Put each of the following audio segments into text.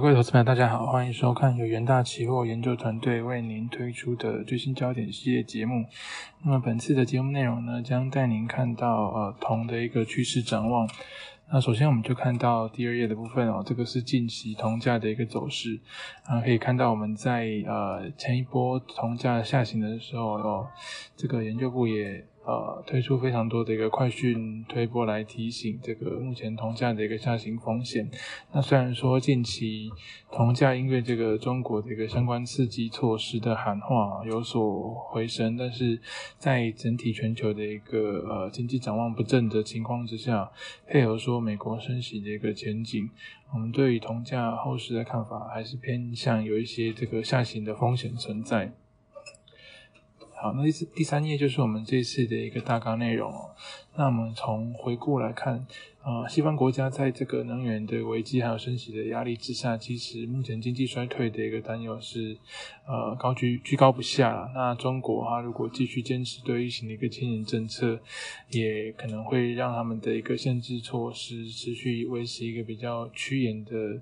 各位投资朋友，大家好，欢迎收看由元大期货研究团队为您推出的最新焦点系列节目。那么本次的节目内容呢，将带您看到呃铜的一个趋势展望。那首先我们就看到第二页的部分哦，这个是近期铜价的一个走势啊，可以看到我们在呃前一波铜价下行的时候哦，这个研究部也。呃，推出非常多的一个快讯推波来提醒这个目前铜价的一个下行风险。那虽然说近期铜价因为这个中国的一个相关刺激措施的喊话有所回升，但是在整体全球的一个呃经济展望不振的情况之下，配合说美国升息的一个前景，我们对于铜价后市的看法还是偏向有一些这个下行的风险存在。好，那第四第三页就是我们这次的一个大纲内容哦。那我们从回顾来看，呃，西方国家在这个能源的危机还有升息的压力之下，其实目前经济衰退的一个担忧是呃高居居高不下。那中国哈，如果继续坚持对疫情的一个牵引政策，也可能会让他们的一个限制措施持续维持一个比较趋严的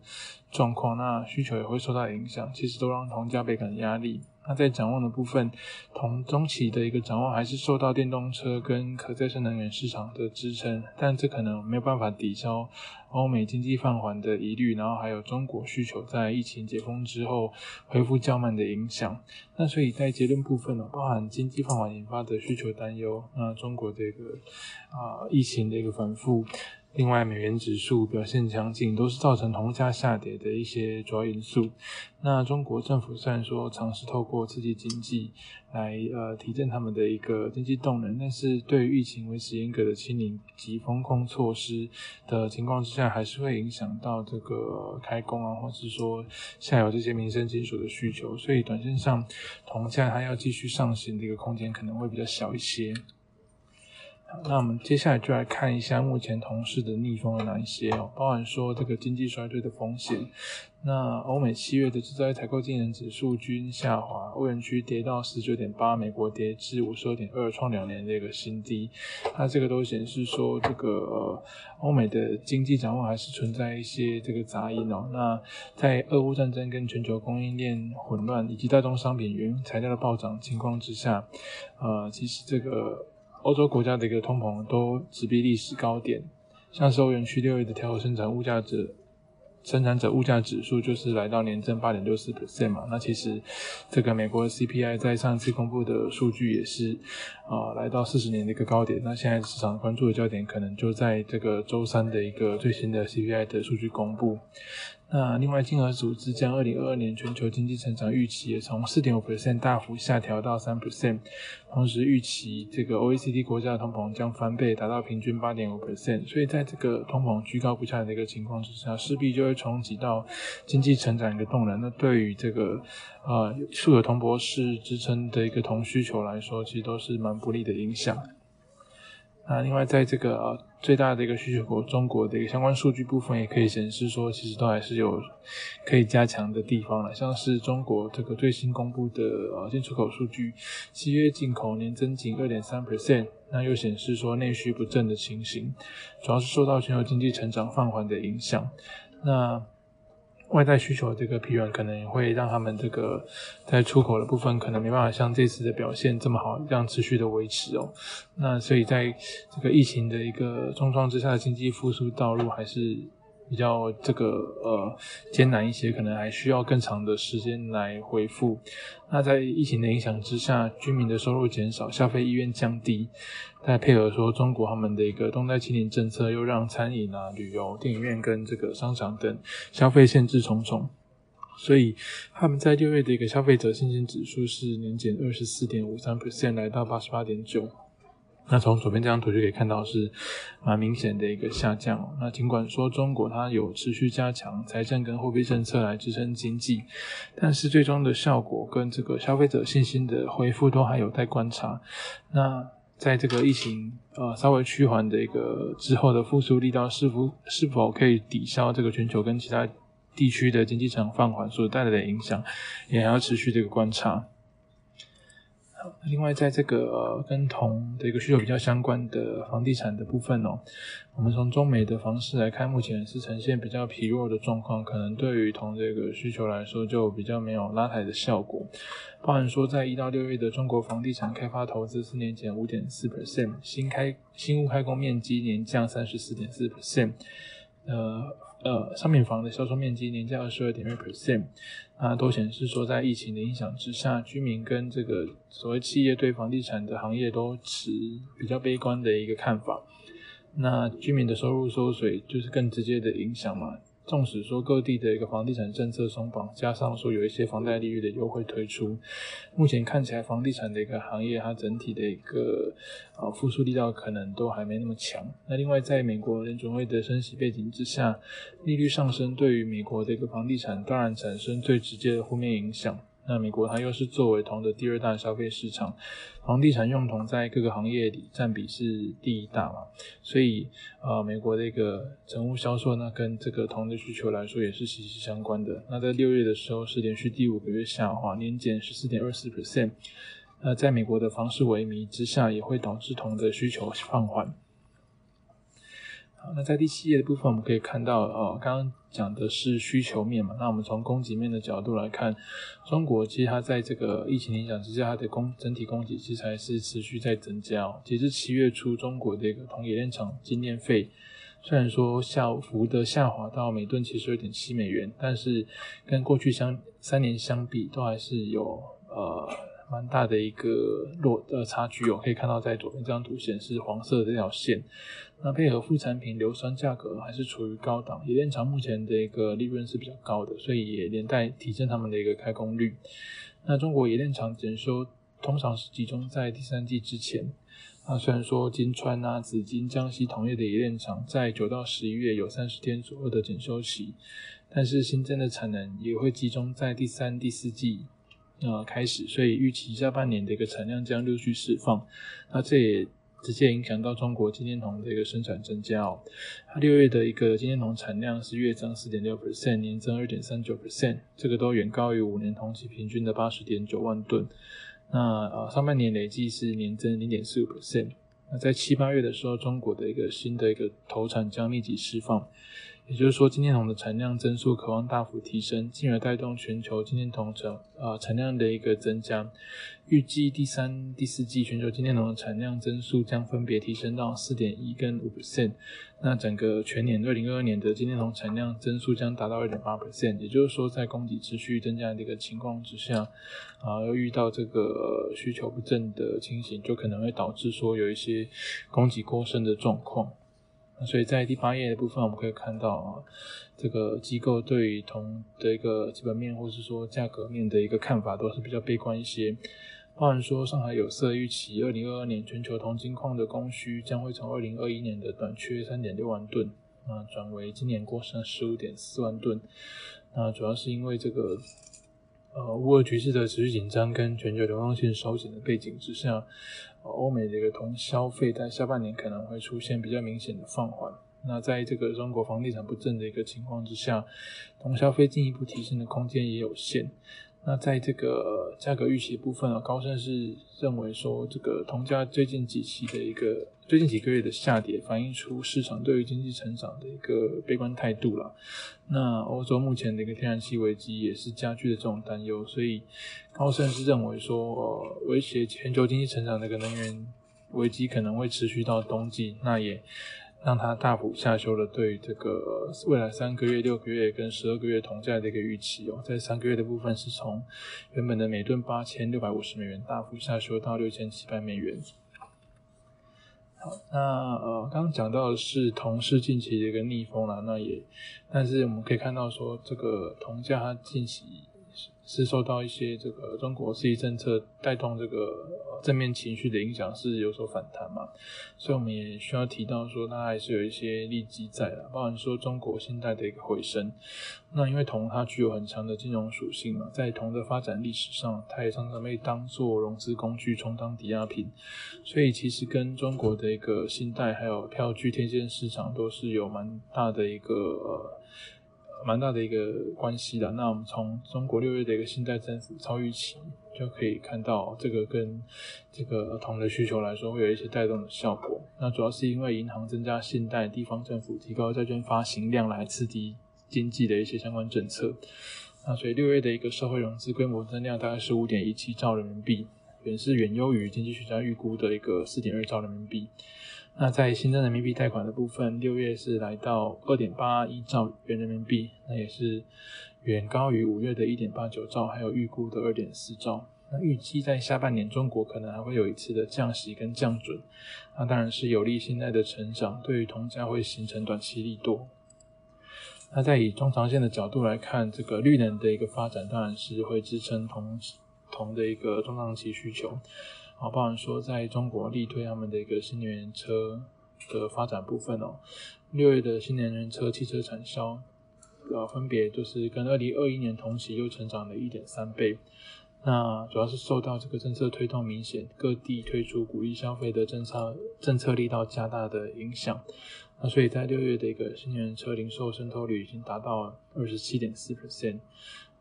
状况，那需求也会受到影响，其实都让同价倍感压力。那在展望的部分，同中期的一个展望还是受到电动车跟可再生能源市场的支撑，但这可能没有办法抵消欧美经济放缓的疑虑，然后还有中国需求在疫情解封之后恢复较慢的影响。那所以在结论部分呢，包含经济放缓引发的需求担忧，那中国这个啊疫情的一个反复。另外，美元指数表现强劲，都是造成铜价下跌的一些主要因素。那中国政府虽然说尝试透过刺激经济来呃提振他们的一个经济动能，但是对于疫情维持严格的清零及风控措施的情况之下，还是会影响到这个开工啊，或是说下游这些民生金属的需求。所以，短线上铜价它要继续上行的一个空间可能会比较小一些。那我们接下来就来看一下目前同事的逆风有哪一些哦，包含说这个经济衰退的风险。那欧美七月的制造业采购经营指数均下滑，欧元区跌到十九点八，美国跌至五十二点二，创两年的一个新低。那这个都显示说，这个欧美的经济展望还是存在一些这个杂音哦。那在俄乌战争跟全球供应链混乱以及大宗商品原材料的暴涨情况之下，呃，其实这个。欧洲国家的一个通膨都直逼历史高点，像是欧元区六月的调和生产物价指生产者物价指数就是来到年增八点六四 percent 嘛。那其实这个美国的 CPI 在上次公布的数据也是啊来到四十年的一个高点。那现在市场关注的焦点可能就在这个周三的一个最新的 CPI 的数据公布。那另外，金额组织将二零二二年全球经济成长预期也从四点五 percent 大幅下调到三 percent，同时预期这个 OECD 国家的通膨将翻倍，达到平均八点五 percent。所以在这个通膨居高不下的一个情况之下，势必就会冲击到经济成长一个动能。那对于这个呃素有铜博士支撑的一个铜需求来说，其实都是蛮不利的影响。那另外，在这个呃最大的一个需求国中国的一个相关数据部分，也可以显示说，其实都还是有可以加强的地方了。像是中国这个最新公布的呃进出口数据，七月进口年增仅二点三 percent，那又显示说内需不振的情形，主要是受到全球经济成长放缓的影响。那外在需求这个疲软，可能会让他们这个在出口的部分，可能没办法像这次的表现这么好，这样持续的维持哦。那所以在这个疫情的一个重创之下，经济复苏道路还是。比较这个呃艰难一些，可能还需要更长的时间来恢复。那在疫情的影响之下，居民的收入减少，消费意愿降低，再配合说中国他们的一个动态清零政策，又让餐饮啊、旅游、电影院跟这个商场等消费限制重重，所以他们在六月的一个消费者信心指数是年减二十四点五三 percent，来到八十八点九。那从左边这张图就可以看到是蛮明显的一个下降。那尽管说中国它有持续加强财政跟货币政策来支撑经济，但是最终的效果跟这个消费者信心的恢复都还有待观察。那在这个疫情呃稍微趋缓的一个之后的复苏力道是否是否可以抵消这个全球跟其他地区的经济场放缓所带来的影响，也还要持续这个观察。另外，在这个跟铜的一个需求比较相关的房地产的部分哦，我们从中美的房市来看，目前是呈现比较疲弱的状况，可能对于铜这个需求来说就比较没有拉抬的效果。包含说，在一到六月的中国房地产开发投资四年减五点四 percent，新开新屋开工面积年降三十四点四 percent，呃。呃，商品房的销售面积年降二十二点六 percent，那，都显示说在疫情的影响之下，居民跟这个所谓企业对房地产的行业都持比较悲观的一个看法。那居民的收入缩水，就是更直接的影响嘛。纵使说各地的一个房地产政策松绑，加上说有一些房贷利率的优惠推出，目前看起来房地产的一个行业，它整体的一个呃复苏力道可能都还没那么强。那另外，在美国联准会的升息背景之下，利率上升对于美国的一个房地产当然产生最直接的负面影响。那美国它又是作为铜的第二大消费市场，房地产用铜在各个行业里占比是第一大嘛，所以呃美国的一个成屋销售呢，跟这个铜的需求来说也是息息相关的。那在六月的时候是连续第五个月下滑，年减十四点二四 percent。那在美国的房市萎靡之下，也会导致铜的需求放缓。好，那在第七页的部分，我们可以看到，呃，刚刚讲的是需求面嘛，那我们从供给面的角度来看，中国其实它在这个疫情影响之下，它的供整体供给其实还是持续在增加。哦截至七月初，中国的一个铜冶炼厂精炼费虽然说下幅的下滑到每吨七十二点七美元，但是跟过去相三年相比，都还是有呃。蛮大的一个落呃差距哦，可以看到在左边这张图显示黄色的这条线，那配合副产品硫酸价格还是处于高档，冶炼厂目前的一个利润是比较高的，所以也连带提升他们的一个开工率。那中国冶炼厂检修通常是集中在第三季之前，那虽然说金川啊、紫金、江西铜业的冶炼厂在九到十一月有三十天左右的检修期，但是新增的产能也会集中在第三、第四季。呃，开始，所以预期下半年的一个产量将陆续释放，那这也直接影响到中国今天铜的一个生产增加哦。它六月的一个今天铜产量是月增四点六 percent，年增二点三九 percent，这个都远高于五年同期平均的八十点九万吨。那呃，上半年累计是年增零点四五 percent。那在七八月的时候，中国的一个新的一个投产将密集释放。也就是说，今天铜的产量增速渴望大幅提升，进而带动全球今天铜成呃产量的一个增加。预计第三、第四季全球今天铜的产量增速将分别提升到四点一跟五 percent。那整个全年二零二二年的今天铜产量增速将达到二点八 percent。也就是说，在供给持续增加的一个情况之下，啊，又遇到这个需求不振的情形，就可能会导致说有一些供给过剩的状况。所以在第八页的部分，我们可以看到啊，这个机构对于铜的一个基本面，或是说价格面的一个看法，都是比较悲观一些。包含说，上海有色预期，二零二二年全球铜金矿的供需将会从二零二一年的短缺三点六万吨，啊，转为今年过剩十五点四万吨。那主要是因为这个。呃，乌俄局势的持续紧张跟全球流动性收紧的背景之下，欧美的一个同消费在下半年可能会出现比较明显的放缓。那在这个中国房地产不振的一个情况之下，同消费进一步提升的空间也有限。那在这个价格预期部分啊，高盛是认为说，这个铜价最近几期的一个最近几个月的下跌，反映出市场对于经济成长的一个悲观态度了。那欧洲目前的一个天然气危机也是加剧了这种担忧，所以高盛是认为说，呃，威胁全球经济成长的一个能源危机可能会持续到冬季。那也。让它大幅下修了对这个未来三个月、六个月跟十二个月铜价的一个预期哦，在三个月的部分是从原本的每吨八千六百五十美元大幅下修到六千七百美元。好，那呃，刚刚讲到的是铜市近期的一个逆风了，那也，但是我们可以看到说，这个铜价它近期。是受到一些这个中国刺激政策带动这个正面情绪的影响，是有所反弹嘛？所以我们也需要提到说，它还是有一些利基在的，包含说中国信贷的一个回升。那因为铜它具有很强的金融属性嘛，在铜的发展历史上，它也常常被当做融资工具，充当抵押品。所以其实跟中国的一个信贷还有票据天线市场都是有蛮大的一个。蛮大的一个关系的。那我们从中国六月的一个信贷增幅超预期，就可以看到这个跟这个同的需求来说，会有一些带动的效果。那主要是因为银行增加信贷，地方政府提高债券发行量来刺激经济的一些相关政策。那所以六月的一个社会融资规模增量大概是五点一七兆人民币，远是远优于经济学家预估的一个四点二兆人民币。那在新增人民币贷款的部分，六月是来到二点八一兆元人民币，那也是远高于五月的一点八九兆，还有预估的二点四兆。那预计在下半年，中国可能还会有一次的降息跟降准，那当然是有利现在的成长，对于铜价会形成短期利多。那在以中长线的角度来看，这个绿能的一个发展，当然是会支撑铜同的一个中长期需求。啊，包含说在中国力推他们的一个新能源车的发展部分哦，六月的新能源车汽车产销，呃，分别就是跟二零二一年同期又成长了一点三倍。那主要是受到这个政策推动明显，各地推出鼓励消费的政策政策力道加大的影响。那所以在六月的一个新能源车零售渗透率已经达到二十七点四 percent。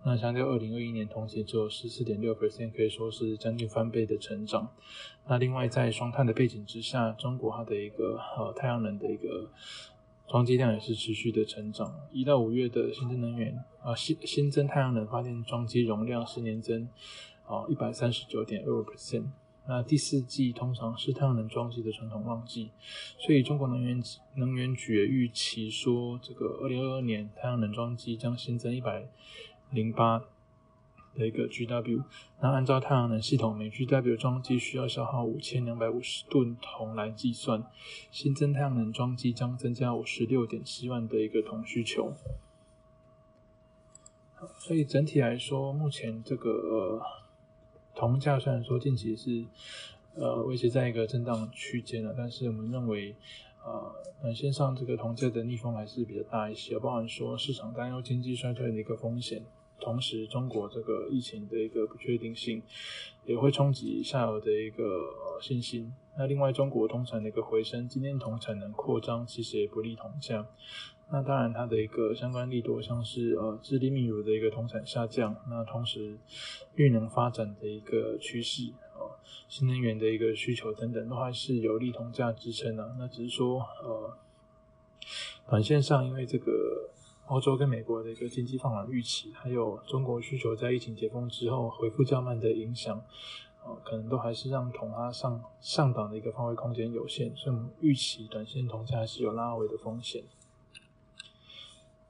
那相较二零二一年同期只有十四点六 percent，可以说是将近翻倍的成长。那另外在双碳的背景之下，中国它的一个呃太阳能的一个装机量也是持续的成长。一到五月的新增能源啊新新增太阳能发电装机容量是年增啊一百三十九点二 percent。那第四季通常是太阳能装机的传统旺季，所以中国能源能源局预期说，这个二零二二年太阳能装机将新增一百。零八的一个 GW，那按照太阳能系统每 GW 装机需要消耗五千两百五十吨铜来计算，新增太阳能装机将增加五十六点七万的一个铜需求。所以整体来说，目前这个铜价虽然说近期是呃维持在一个震荡区间了，但是我们认为。呃，短线上这个铜价的逆风还是比较大一些，包含说市场担忧经济衰退的一个风险，同时中国这个疫情的一个不确定性也会冲击下游的一个信心。那另外，中国铜产的一个回升，今天铜产能扩张其实也不利铜价。那当然，它的一个相关利多，像是呃智利、秘鲁的一个铜产下降，那同时绿能发展的一个趋势。新能源的一个需求等等，都还是有利铜价支撑的。那只是说，呃，短线上因为这个欧洲跟美国的一个经济放缓预期，还有中国需求在疫情解封之后恢复较慢的影响，呃，可能都还是让铜它上上档的一个方位空间有限，所以我们预期短线铜价还是有拉回的风险。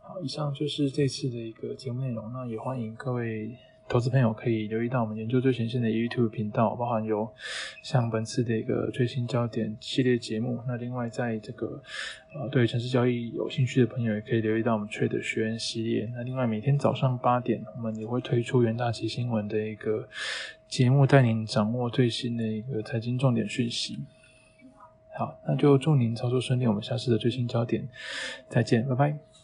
好，以上就是这次的一个节目内容，那也欢迎各位。投资朋友可以留意到我们研究最前线的 YouTube 频道，包含有像本次的一个最新焦点系列节目。那另外，在这个呃对城市交易有兴趣的朋友，也可以留意到我们 Trade 学员系列。那另外，每天早上八点，我们也会推出元大旗新闻的一个节目，带您掌握最新的一个财经重点讯息。好，那就祝您操作顺利，我们下次的最新焦点再见，拜拜。